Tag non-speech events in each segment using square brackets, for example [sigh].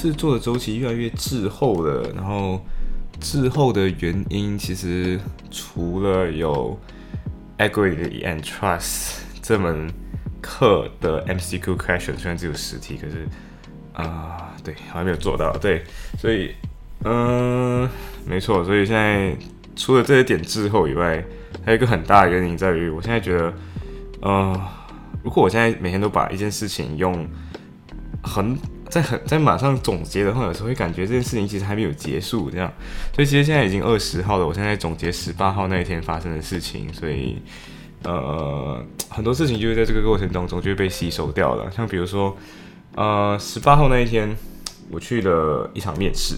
制作的周期越来越滞后了，然后滞后的原因其实除了有 Equity and Trust 这门课的 MCQ question 虽然只有十题，可是啊、对，好像没有做到，对，所以嗯、没错，所以现在除了这些点滞后以外，还有一个很大的原因在于，我现在觉得，呃，如果我现在每天都把一件事情用很在很在马上总结的话，有时候会感觉这件事情其实还没有结束，这样。所以其实现在已经二十号了，我现在总结十八号那一天发生的事情，所以呃很多事情就是在这个过程当中就会被吸收掉了。像比如说呃十八号那一天，我去了一场面试。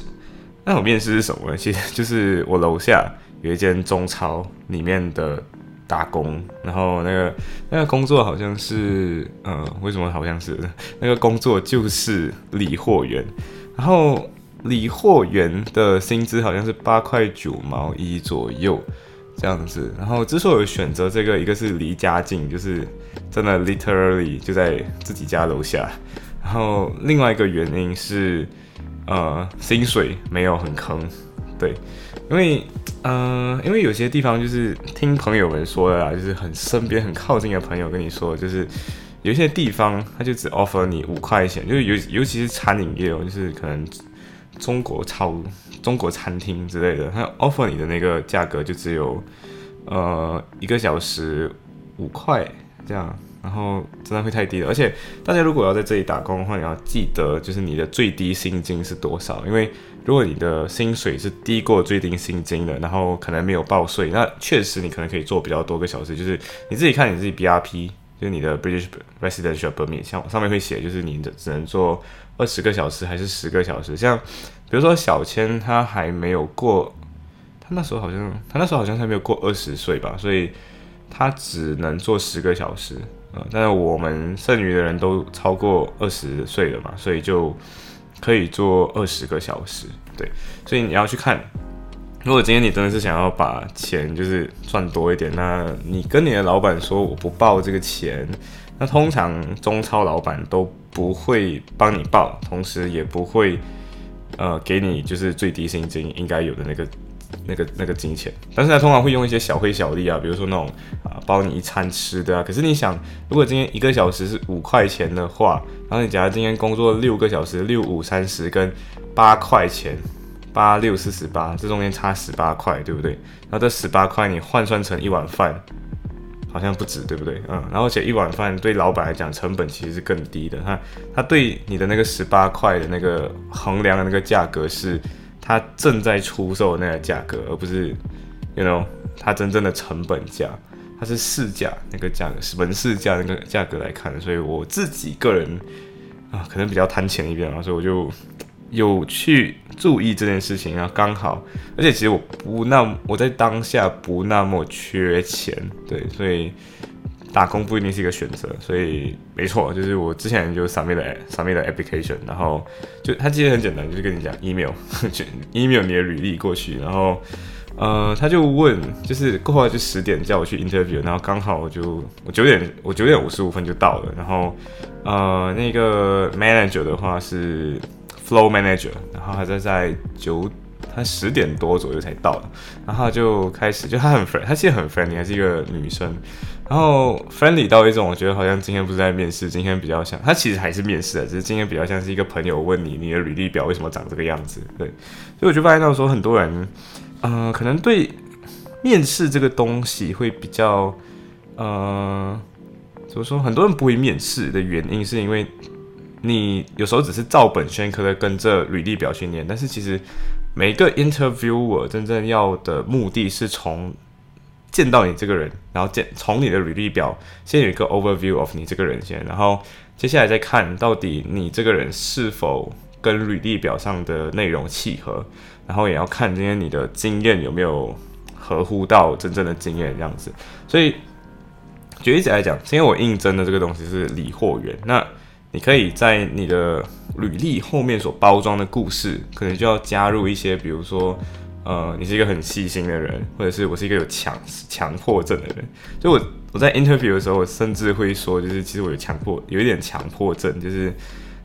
那场面试是什么呢？其实就是我楼下有一间中超里面的打工，然后那个那个工作好像是，呃，为什么好像是那个工作就是理货员，然后理货员的薪资好像是八块九毛一左右这样子。然后之所以选择这个，一个是离家近，就是真的 literally 就在自己家楼下，然后另外一个原因是，呃，薪水没有很坑，对，因为呃，因为有些地方就是听朋友们说的啦，就是很身边很靠近的朋友跟你说，就是有些地方他就只 offer 你五块钱，就是尤尤其是餐饮业哦，就是可能中国超中国餐厅之类的，他 offer 你的那个价格就只有呃一个小时五块这样。然后真的会太低了，而且大家如果要在这里打工的话，你要记得就是你的最低薪金是多少，因为如果你的薪水是低过最低薪金的，然后可能没有报税，那确实你可能可以做比较多个小时。就是你自己看你自己 BRP，就是你的 British Residential Permit，像上面会写，就是你的只能做二十个小时还是十个小时。像比如说小千他还没有过，他那时候好像他那时候好像还没有过二十岁吧，所以他只能做十个小时。呃，但是我们剩余的人都超过二十岁了嘛，所以就可以做二十个小时。对，所以你要去看，如果今天你真的是想要把钱就是赚多一点，那你跟你的老板说我不报这个钱，那通常中超老板都不会帮你报，同时也不会呃给你就是最低薪金应该有的那个。那个那个金钱，但是他通常会用一些小费小利啊，比如说那种啊包你一餐吃的啊。可是你想，如果今天一个小时是五块钱的话，然后你假如今天工作六个小时，六五三十跟八块钱，八六四十八，这中间差十八块，对不对？然后这十八块你换算成一碗饭，好像不止，对不对？嗯，然后而且一碗饭对老板来讲成本其实是更低的，他他对你的那个十八块的那个衡量的那个价格是。它正在出售的那个价格，而不是，you know，它真正的成本价，它是市价那个价格，是门市价那个价格来看。所以我自己个人啊，可能比较贪钱一点啊，所以我就有去注意这件事情啊，刚好，而且其实我不那我在当下不那么缺钱，对，所以。打工不一定是一个选择，所以没错，就是我之前就 submit 了 submit 了 application，然后就他其实很简单，就是跟你讲 email，[laughs] 就 email 你的履历过去，然后呃他就问，就是过后就十点叫我去 interview，然后刚好我就我九点我九点五十五分就到了，然后呃那个 manager 的话是 flow manager，然后他在在九。他十点多左右才到，然后就开始，就他很 friend，他其实很 friendly，还是一个女生，然后 friendly 到一种，我觉得好像今天不是在面试，今天比较像，他其实还是面试的，只是今天比较像是一个朋友问你，你的履历表为什么长这个样子，对，所以我就发现到说，很多人，呃，可能对面试这个东西会比较，呃，怎么说？很多人不会面试的原因，是因为你有时候只是照本宣科的跟着履历表训练，但是其实。每个 interviewer 真正要的目的是从见到你这个人，然后见从你的履历表先有一个 overview of 你这个人先，然后接下来再看到底你这个人是否跟履历表上的内容契合，然后也要看今天你的经验有没有合乎到真正的经验这样子。所以举例子来讲，今天我应征的这个东西是理货员，那你可以在你的履历后面所包装的故事，可能就要加入一些，比如说。呃，你是一个很细心的人，或者是我是一个有强强迫症的人。就我我在 interview 的时候，我甚至会说，就是其实我有强迫，有一点强迫症，就是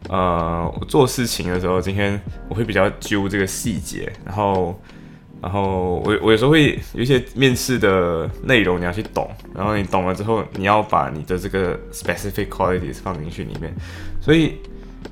呃，我做事情的时候，今天我会比较揪这个细节，然后然后我我有时候会有一些面试的内容你要去懂，然后你懂了之后，你要把你的这个 specific qualities 放进去里面，所以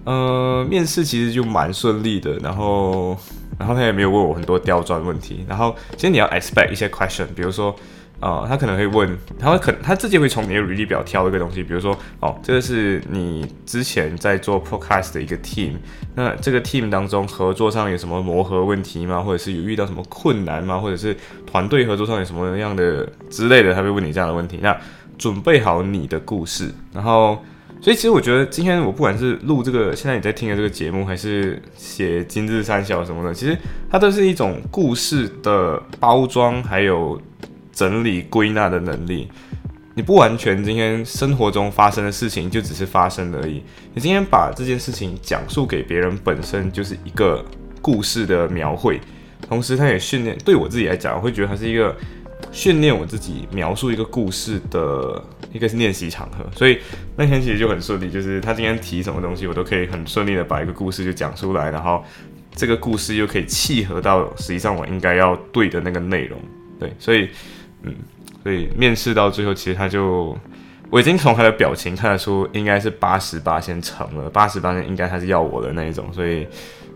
呃，面试其实就蛮顺利的，然后。然后他也没有问我很多刁钻问题。然后其实你要 expect 一些 question，比如说，呃，他可能会问，他会可他自己会从你的履历表挑一个东西，比如说，哦，这个是你之前在做 podcast 的一个 team，那这个 team 当中合作上有什么磨合问题吗？或者是有遇到什么困难吗？或者是团队合作上有什么样的之类的，他会问你这样的问题。那准备好你的故事，然后。所以其实我觉得今天我不管是录这个，现在你在听的这个节目，还是写今日三小什么的，其实它都是一种故事的包装，还有整理归纳的能力。你不完全今天生活中发生的事情就只是发生而已，你今天把这件事情讲述给别人，本身就是一个故事的描绘，同时它也训练对我自己来讲，我会觉得它是一个。训练我自己描述一个故事的一个练习场合，所以那天其实就很顺利，就是他今天提什么东西，我都可以很顺利的把一个故事就讲出来，然后这个故事又可以契合到实际上我应该要对的那个内容，对，所以嗯，所以面试到最后，其实他就我已经从他的表情看得出，应该是八十八先成了，八十八应该他是要我的那一种，所以。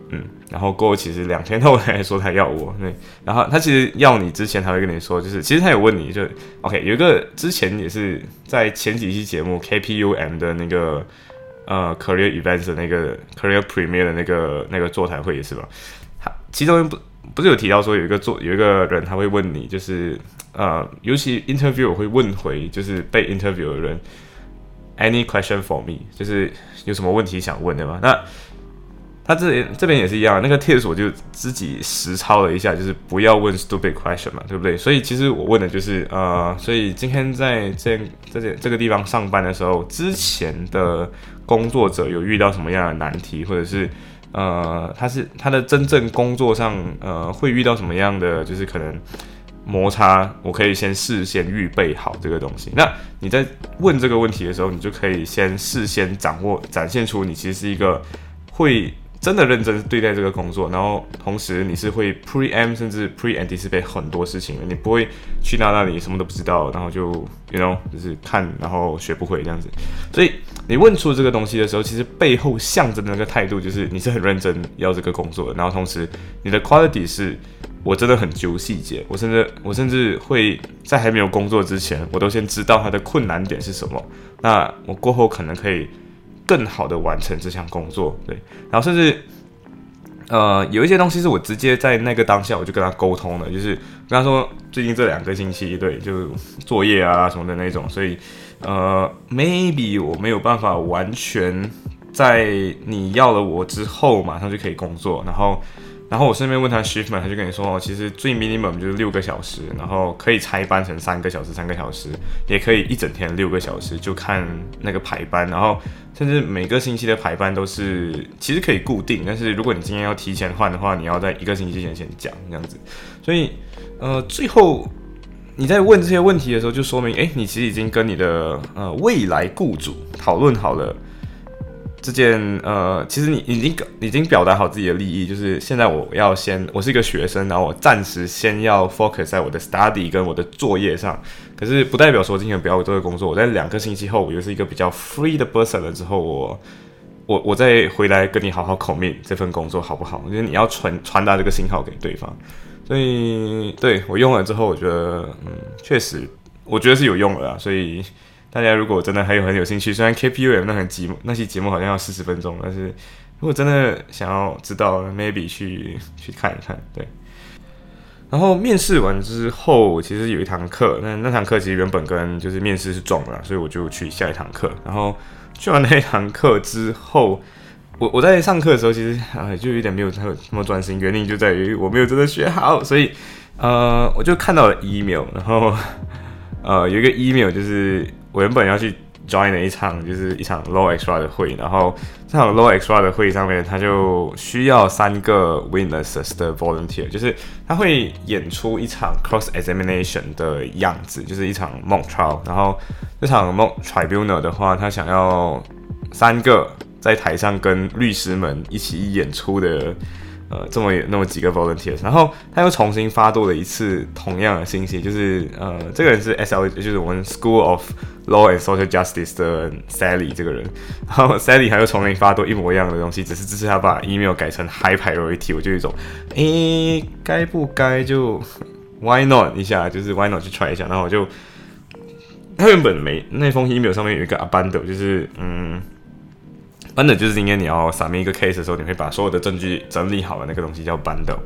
嗯，然后过其实两天后才说他要我，对，然后他其实要你之前他会跟你说，就是其实他有问你就，OK，有一个之前也是在前几期节目 KPUM 的那个呃 Career Events 的那个 Career Premier 的那个那个座谈会也是吧？他其中不不是有提到说有一个做有一个人他会问你，就是呃，尤其 Interview 会问回就是被 Interview 的人，Any question for me？就是有什么问题想问的吗？那他这这边也是一样，那个 tips 我就自己实操了一下，就是不要问 stupid question 嘛，对不对？所以其实我问的就是，呃，所以今天在这这这这个地方上班的时候，之前的工作者有遇到什么样的难题，或者是呃，他是他的真正工作上呃会遇到什么样的就是可能摩擦，我可以先事先预备好这个东西。那你在问这个问题的时候，你就可以先事先掌握展现出你其实是一个会。真的认真对待这个工作，然后同时你是会 pre-m，甚至 pre anticipate 很多事情的，你不会去到那里什么都不知道，然后就 you know 就是看然后学不会这样子。所以你问出这个东西的时候，其实背后象征的那个态度就是你是很认真要这个工作的，然后同时你的 quality 是我真的很揪细节，我甚至我甚至会在还没有工作之前，我都先知道它的困难点是什么，那我过后可能可以。更好的完成这项工作，对，然后甚至，呃，有一些东西是我直接在那个当下我就跟他沟通了，就是跟他说最近这两个星期，对，就作业啊什么的那种，所以，呃，maybe 我没有办法完全在你要了我之后马上就可以工作，然后。然后我顺便问他 shift，他就跟你说哦，其实最 minimum 就是六个小时，然后可以拆班成三个小时，三个小时也可以一整天六个小时，就看那个排班。然后甚至每个星期的排班都是其实可以固定，但是如果你今天要提前换的话，你要在一个星期之前先讲这样子。所以呃，最后你在问这些问题的时候，就说明哎，你其实已经跟你的呃未来雇主讨论好了。这件呃，其实你已经已经表达好自己的利益，就是现在我要先，我是一个学生，然后我暂时先要 focus 在我的 study 跟我的作业上，可是不代表说今天不要做这个工作。我在两个星期后，我又是一个比较 free 的 person 了之后，我我我再回来跟你好好 commit 这份工作好不好？我觉得你要传传达这个信号给对方，所以对我用了之后，我觉得嗯，确实我觉得是有用的啊，所以。大家如果真的还有很有兴趣，虽然 KPU 那很节目那期节目好像要四十分钟，但是如果真的想要知道，maybe 去去看一看。对。然后面试完之后，其实有一堂课，那那堂课其实原本跟就是面试是撞了，所以我就去下一堂课。然后去完那一堂课之后，我我在上课的时候，其实啊就有点没有太那么专心，原因就在于我没有真的学好，所以呃我就看到了 email，然后呃有一个 email 就是我原本要去。join 了一场就是一场 low extra 的会，然后这场 low extra 的会上面，他就需要三个 witnesses 的 volunteer，就是他会演出一场 cross examination 的样子，就是一场 mock trial。然后这场 mock tribunal 的话，他想要三个在台上跟律师们一起演出的。呃，这么有那么几个 volunteers，然后他又重新发布了一次同样的信息，就是呃，这个人是 S L，就是我们 School of Law and Social Justice 的 Sally 这个人，然后 Sally 他又重新发布一模一样的东西，只是这次他把 email 改成 High Priority，我就一种，诶，该不该就 Why not 一下，就是 Why not 去 try 一下，然后我就，他原本没那封 email 上面有一个 abandon，就是嗯。Bundle 就是今天你要 submit 一个 case 的时候，你会把所有的证据整理好的那个东西叫 bundle。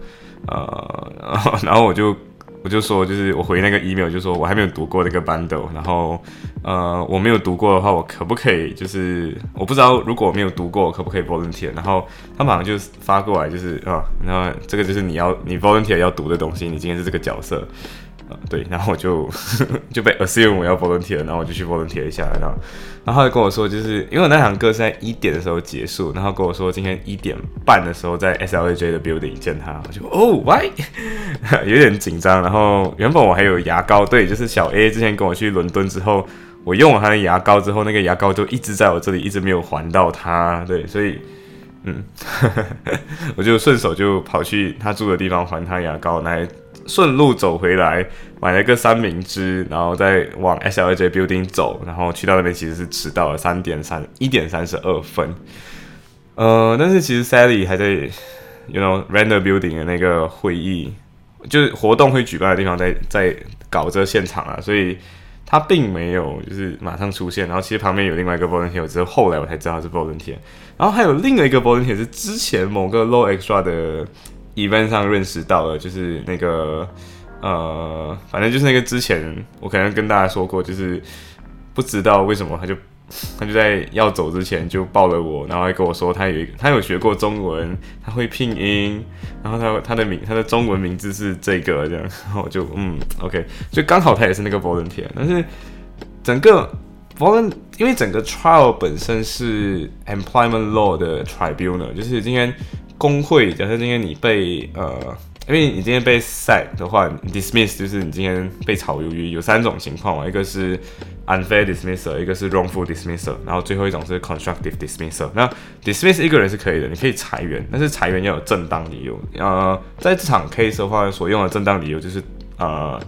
呃，[laughs] 然后我就我就说，就是我回那个 email 就说我还没有读过那个 bundle，然后呃我没有读过的话，我可不可以就是我不知道如果我没有读过，可不可以 volunteer？然后他马上就发过来，就是啊，然后这个就是你要你 volunteer 要读的东西，你今天是这个角色。对，然后我就 [laughs] 就被 assume 我要 volunteer，然后我就去 volunteer 一下，然后，然后他就跟我说，就是因为那堂课是在一点的时候结束，然后跟我说今天一点半的时候在 SLAJ 的 building 见他，我就哦，why？[laughs] 有点紧张，然后原本我还有牙膏，对，就是小 A 之前跟我去伦敦之后，我用了他的牙膏之后，那个牙膏就一直在我这里，一直没有还到他，对，所以，嗯，[laughs] 我就顺手就跑去他住的地方还他牙膏来。顺路走回来，买了个三明治，然后再往 S L J Building 走，然后去到那边其实是迟到了三点三一点三十二分。呃，但是其实 Sally 还在，you know Render Building 的那个会议，就是活动会举办的地方，在在搞这现场啊，所以他并没有就是马上出现。然后其实旁边有另外一个 volunteer，只是后来我才知道是 volunteer。然后还有另外一个 volunteer 是之前某个 Low Extra 的。Event 上认识到了，就是那个呃，反正就是那个之前我可能跟大家说过，就是不知道为什么他就他就在要走之前就抱了我，然后还跟我说他有一个他有学过中文，他会拼音，然后他他的名他的中文名字是这个这样，然后我就嗯 OK，就刚好他也是那个 volunteer，但是整个 volunteer 因为整个 trial 本身是 employment law 的 tribunal，就是今天。工会，假设今天你被呃，因为你今天被 sack 的话，dismiss 就是你今天被炒鱿鱼，有三种情况嘛，一个是 unfair dismissal，一个是 wrongful dismissal，然后最后一种是 constructive dismissal。那 dismiss 一个人是可以的，你可以裁员，但是裁员要有正当理由。呃，在这场 case 的话，所用的正当理由就是呃，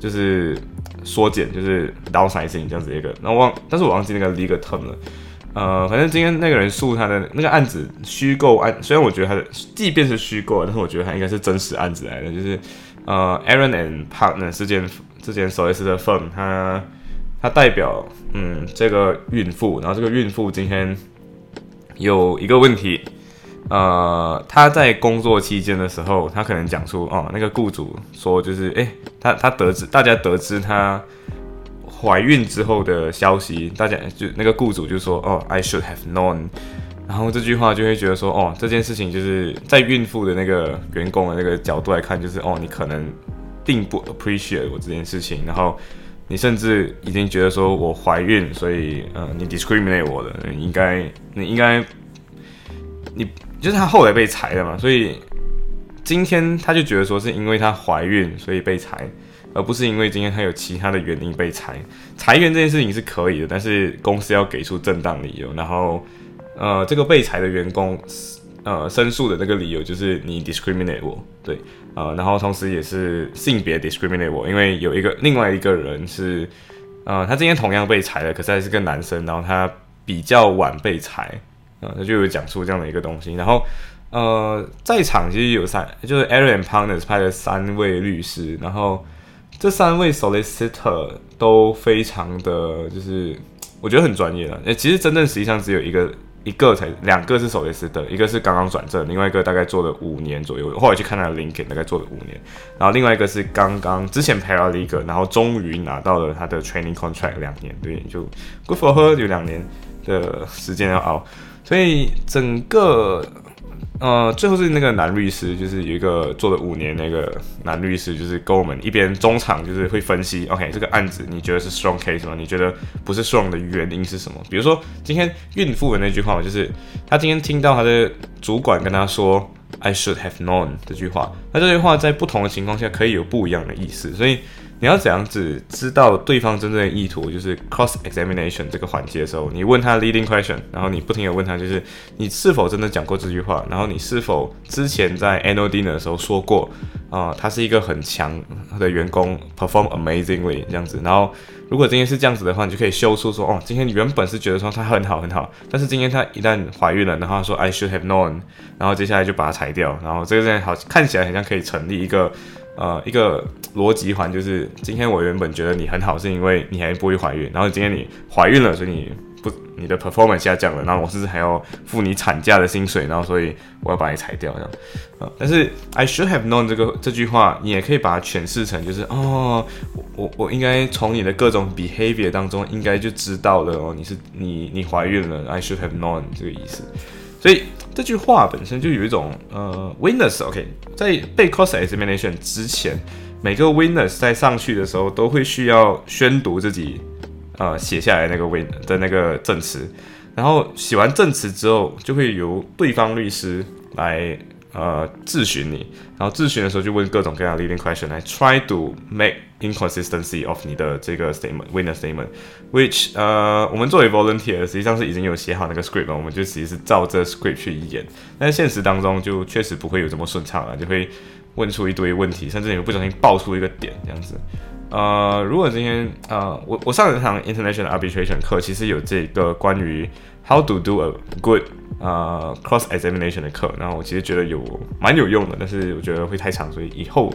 就是缩减，就是 downsizing 这样子一个。那忘，但是我忘记那个 legal term 了。呃，反正今天那个人诉他的那个案子虚构案，虽然我觉得他的即便是虚构，但是我觉得他应该是真实案子来的。就是呃，Aaron and Partner 这间这间 solicitor firm，他他代表嗯这个孕妇，然后这个孕妇今天有一个问题，呃，他在工作期间的时候，他可能讲出哦，那个雇主说就是哎，他他得知大家得知他。怀孕之后的消息，大家就那个雇主就说：“哦，I should have known。”然后这句话就会觉得说：“哦，这件事情就是在孕妇的那个员工的那个角度来看，就是哦，你可能并不 appreciate 我这件事情，然后你甚至已经觉得说我怀孕，所以呃，你 discriminate 我的，应该你应该你就是他后来被裁了嘛，所以今天他就觉得说是因为她怀孕所以被裁。”而不是因为今天他有其他的原因被裁，裁员这件事情是可以的，但是公司要给出正当理由。然后，呃，这个被裁的员工，呃，申诉的那个理由就是你 discriminate 我，对，呃，然后同时也是性别 discriminate 我，因为有一个另外一个人是，呃，他今天同样被裁了，可是还是个男生，然后他比较晚被裁，呃，他就有讲出这样的一个东西。然后，呃，在场其实有三，就是 Aaron Partners 派了三位律师，然后。这三位 solicitor 都非常的，就是我觉得很专业了。诶，其实真正实际上只有一个，一个才两个是 solicitor，一个是刚刚转正，另外一个大概做了五年左右。后来去看他的 LinkedIn，大概做了五年。然后另外一个是刚刚之前 paralegal，然后终于拿到了他的 training contract 两年，对，就 good for her，有两年的时间要熬。所以整个。呃，最后是那个男律师，就是有一个做了五年那个男律师，就是跟我们一边中场就是会分析，OK，这个案子你觉得是 strong case 吗？你觉得不是 strong 的原因是什么？比如说今天孕妇的那句话，就是他今天听到他的主管跟他说 I should have known 这句话，那这句话在不同的情况下可以有不一样的意思，所以。你要怎样子知道对方真正的意图？就是 cross examination 这个环节的时候，你问他 leading question，然后你不停的问他，就是你是否真的讲过这句话？然后你是否之前在 annual dinner 的时候说过啊？他是一个很强的员工，perform amazingly 这样子。然后如果今天是这样子的话，你就可以修出说，哦，今天原本是觉得说他很好很好，但是今天他一旦怀孕了，然后说 I should have known，然后接下来就把它裁掉，然后这个在好看起来好像可以成立一个。呃，一个逻辑环就是，今天我原本觉得你很好，是因为你还不会怀孕，然后今天你怀孕了，所以你不你的 performance 下降了，然后我甚至还要付你产假的薪水，然后所以我要把你裁掉这样。啊，但是 I should have known 这个这句话，你也可以把它诠释成就是，哦，我我应该从你的各种 behavior 当中应该就知道了哦，你是你你怀孕了，I should have known 这个意思，所以。这句话本身就有一种呃，witness，OK，在被 cross examination 之前，每个 witness 在上去的时候都会需要宣读自己呃写下来那个 win 的那个证词，然后写完证词之后，就会由对方律师来。呃，质询你，然后质询的时候就问各种各样的 leading question 来 try to make inconsistency of 你的这个 statement，witness statement，which 呃，我们作为 volunteer 实际上是已经有写好那个 script 了，我们就其实是照这 script 去演，但现实当中就确实不会有这么顺畅了，就会问出一堆问题，甚至你不小心爆出一个点这样子。呃，如果今天呃，我我上了一堂 international arbitration 课，其实有这个关于 how to do a good 呃，cross examination 的课，然后我其实觉得有蛮有用的，但是我觉得会太长，所以以后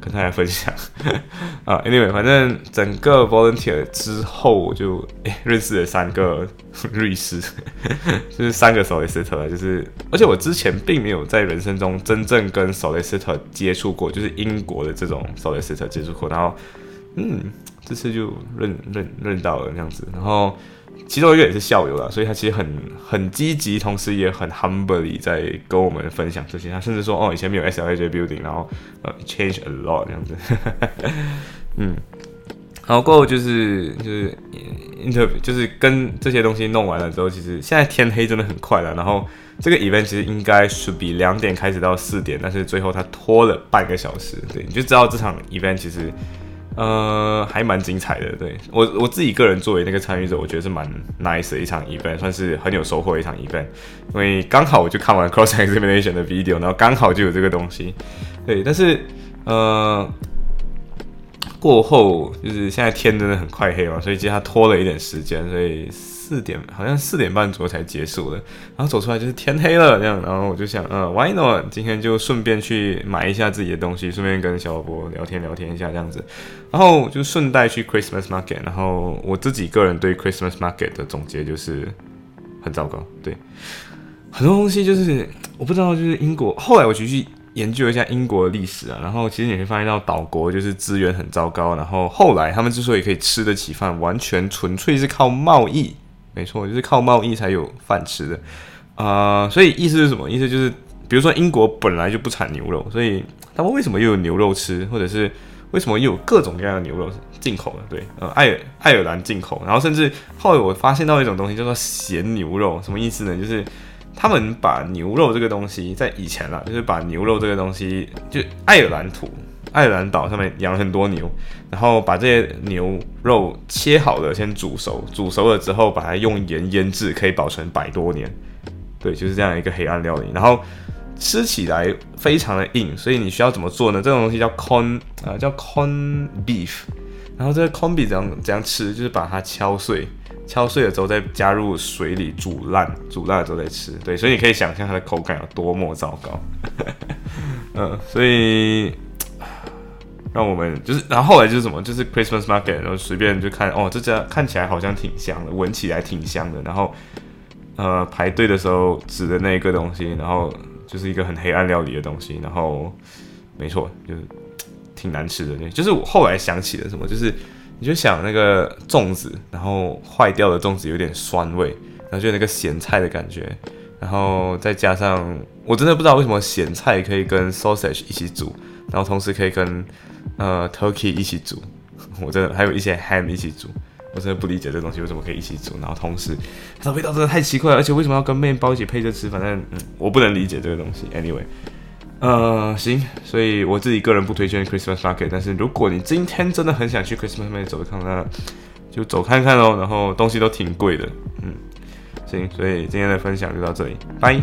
跟大家分享。[laughs] 啊，anyway，反正整个 volunteer 之后，我就认识了三个律师，[laughs] 就是三个 solicitor，就是而且我之前并没有在人生中真正跟 solicitor 接触过，就是英国的这种 solicitor 接触过，然后嗯，这次就认认认到了这样子，然后。其中一个也是校友啦，所以他其实很很积极，同时也很 humbly 在跟我们分享这些。他甚至说：“哦，以前没有 SLJ building，然后呃 change a lot 这样子。[laughs] ”嗯，然后过后就是就是 interview，就是跟这些东西弄完了之后，其实现在天黑真的很快了。然后这个 event 其实应该是比两点开始到四点，但是最后他拖了半个小时。对，你就知道这场 event 其实。呃，还蛮精彩的，对。我我自己个人作为那个参与者，我觉得是蛮 nice 的一场 event，算是很有收获的一场 event，因为刚好我就看完 cross examination 的 video，然后刚好就有这个东西，对，但是呃过后就是现在天真的很快黑嘛，所以其实它拖了一点时间，所以。四点好像四点半左右才结束的，然后走出来就是天黑了这样，然后我就想，嗯，Why not？今天就顺便去买一下自己的东西，顺便跟小老婆聊天聊天一下这样子，然后就顺带去 Christmas Market，然后我自己个人对 Christmas Market 的总结就是很糟糕，对，很多东西就是我不知道，就是英国，后来我继续。研究一下英国的历史啊，然后其实你会发现到岛国就是资源很糟糕，然后后来他们之所以可以吃得起饭，完全纯粹是靠贸易，没错，就是靠贸易才有饭吃的啊。所以意思是什么？意思就是，比如说英国本来就不产牛肉，所以他们为什么又有牛肉吃，或者是为什么又有各种各样的牛肉进口的？对，呃，爱爱尔兰进口，然后甚至后来我发现到一种东西叫做咸牛肉，什么意思呢？就是。他们把牛肉这个东西，在以前啦，就是把牛肉这个东西，就爱尔兰土、爱尔兰岛上面养很多牛，然后把这些牛肉切好了，先煮熟，煮熟了之后，把它用盐腌制，可以保存百多年。对，就是这样一个黑暗料理。然后吃起来非常的硬，所以你需要怎么做呢？这种东西叫 con，啊，叫 con beef。然后这个 con beef 怎样怎样吃？就是把它敲碎。敲碎了之后再加入水里煮烂，煮烂了之后再吃。对，所以你可以想象它的口感有多么糟糕。[laughs] 嗯，所以让我们就是，然后后来就是什么，就是 Christmas Market，然后随便就看，哦，这家看起来好像挺香的，闻起来挺香的。然后呃，排队的时候指的那一个东西，然后就是一个很黑暗料理的东西。然后没错，就是挺难吃的。就是我后来想起了什么，就是。你就想那个粽子，然后坏掉的粽子有点酸味，然后就那个咸菜的感觉，然后再加上我真的不知道为什么咸菜可以跟 sausage 一起煮，然后同时可以跟呃 turkey 一起煮，我真的还有一些 ham 一起煮，我真的不理解这东西为什么可以一起煮，然后同时它的味道真的太奇怪了，而且为什么要跟面包一起配着吃？反正嗯，我不能理解这个东西。Anyway。呃，行，所以我自己个人不推荐 Christmas market，但是如果你今天真的很想去 Christmas market 走一趟，那就走看看哦。然后东西都挺贵的，嗯，行，所以今天的分享就到这里，拜。